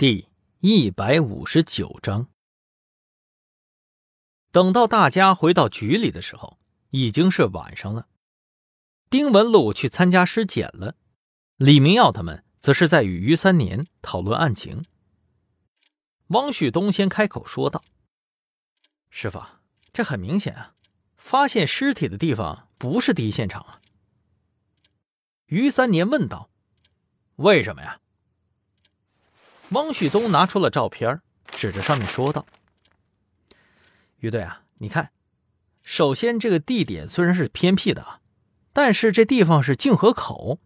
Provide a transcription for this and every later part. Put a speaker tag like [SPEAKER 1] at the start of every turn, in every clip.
[SPEAKER 1] 第一百五十九章。等到大家回到局里的时候，已经是晚上了。丁文禄去参加尸检了，李明耀他们则是在与于三年讨论案情。汪旭东先开口说道：“师傅，这很明显啊，发现尸体的地方不是第一现场啊。”于三年问道：“为什么呀？”汪旭东拿出了照片，指着上面说道：“于队啊，你看，首先这个地点虽然是偏僻的啊，但是这地方是泾河口，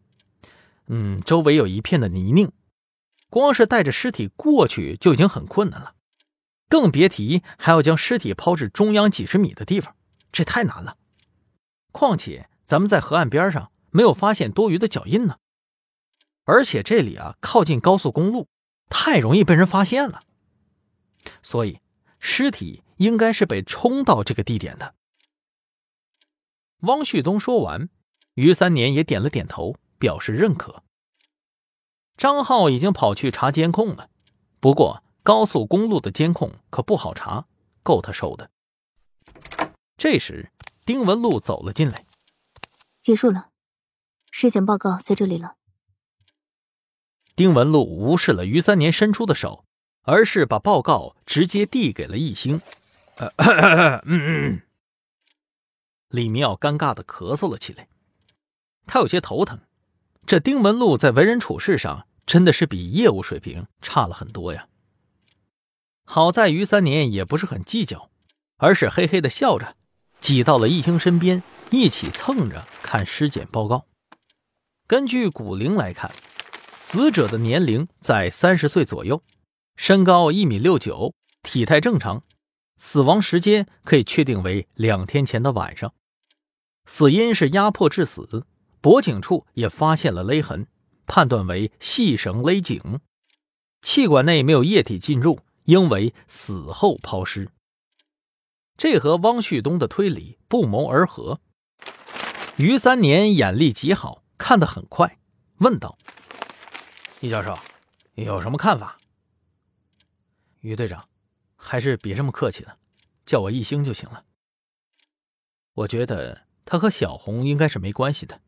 [SPEAKER 1] 嗯，周围有一片的泥泞，光是带着尸体过去就已经很困难了，更别提还要将尸体抛至中央几十米的地方，这太难了。况且咱们在河岸边上没有发现多余的脚印呢，而且这里啊靠近高速公路。”太容易被人发现了，所以尸体应该是被冲到这个地点的。汪旭东说完，于三年也点了点头，表示认可。张浩已经跑去查监控了，不过高速公路的监控可不好查，够他受的。这时，丁文璐走了进来，
[SPEAKER 2] 结束了，尸检报告在这里了。
[SPEAKER 1] 丁文璐无视了于三年伸出的手，而是把报告直接递给了易星。李明耀尴尬的咳嗽了起来，他有些头疼。这丁文璐在为人处事上真的是比业务水平差了很多呀。好在于三年也不是很计较，而是嘿嘿的笑着，挤到了易星身边，一起蹭着看尸检报告。根据骨龄来看。死者的年龄在三十岁左右，身高一米六九，体态正常，死亡时间可以确定为两天前的晚上，死因是压迫致死，脖颈处也发现了勒痕，判断为细绳勒颈，气管内没有液体进入，应为死后抛尸。这和汪旭东的推理不谋而合。于三年眼力极好，看得很快，问道。易教授，有什么看法？于队长，还是别这么客气了，叫我易星就行了。我觉得他和小红应该是没关系的，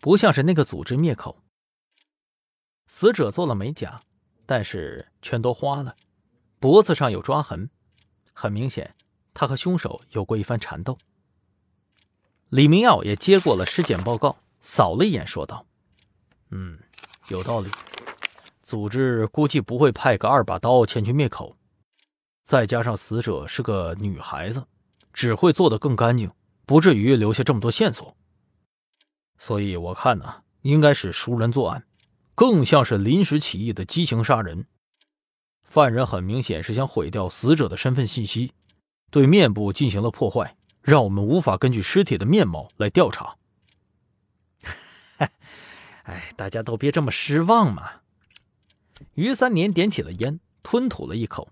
[SPEAKER 1] 不像是那个组织灭口。死者做了美甲，但是全都花了，脖子上有抓痕，很明显，他和凶手有过一番缠斗。李明耀也接过了尸检报告，扫了一眼，说道：“嗯，有道理。”组织估计不会派个二把刀前去灭口，再加上死者是个女孩子，只会做得更干净，不至于留下这么多线索。所以我看呢，应该是熟人作案，更像是临时起意的激情杀人。犯人很明显是想毁掉死者的身份信息，对面部进行了破坏，让我们无法根据尸体的面貌来调查。哎，大家都别这么失望嘛。于三年点起了烟，吞吐了一口。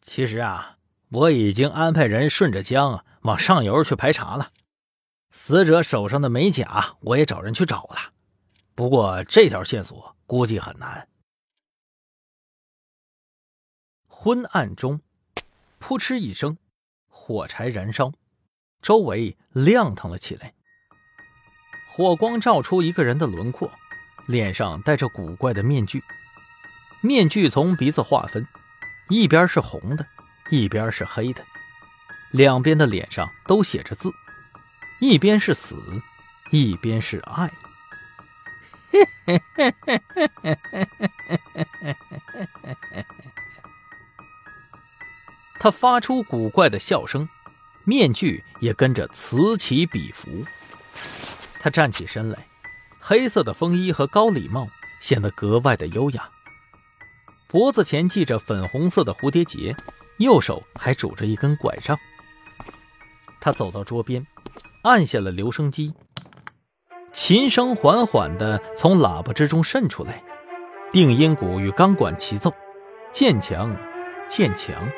[SPEAKER 1] 其实啊，我已经安排人顺着江往上游去排查了。死者手上的美甲，我也找人去找了。不过这条线索估计很难。昏暗中，扑哧一声，火柴燃烧，周围亮堂了起来。火光照出一个人的轮廓。脸上戴着古怪的面具，面具从鼻子划分，一边是红的，一边是黑的，两边的脸上都写着字，一边是死，一边是爱。他发出古怪的笑声，面具也跟着此起彼伏。他站起身来。黑色的风衣和高礼帽显得格外的优雅，脖子前系着粉红色的蝴蝶结，右手还拄着一根拐杖。他走到桌边，按下了留声机，琴声缓缓地从喇叭之中渗出来，定音鼓与钢管齐奏，渐强，渐强，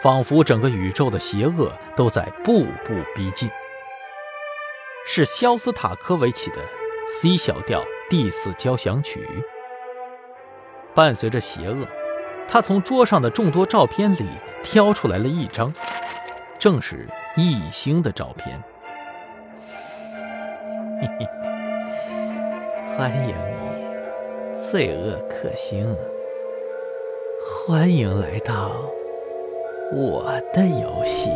[SPEAKER 1] 仿佛整个宇宙的邪恶都在步步逼近。是肖斯塔科维奇的。C 小调第四交响曲，伴随着邪恶，他从桌上的众多照片里挑出来了一张，正是易星的照片。欢迎你，罪恶克星。欢迎来到我的游戏。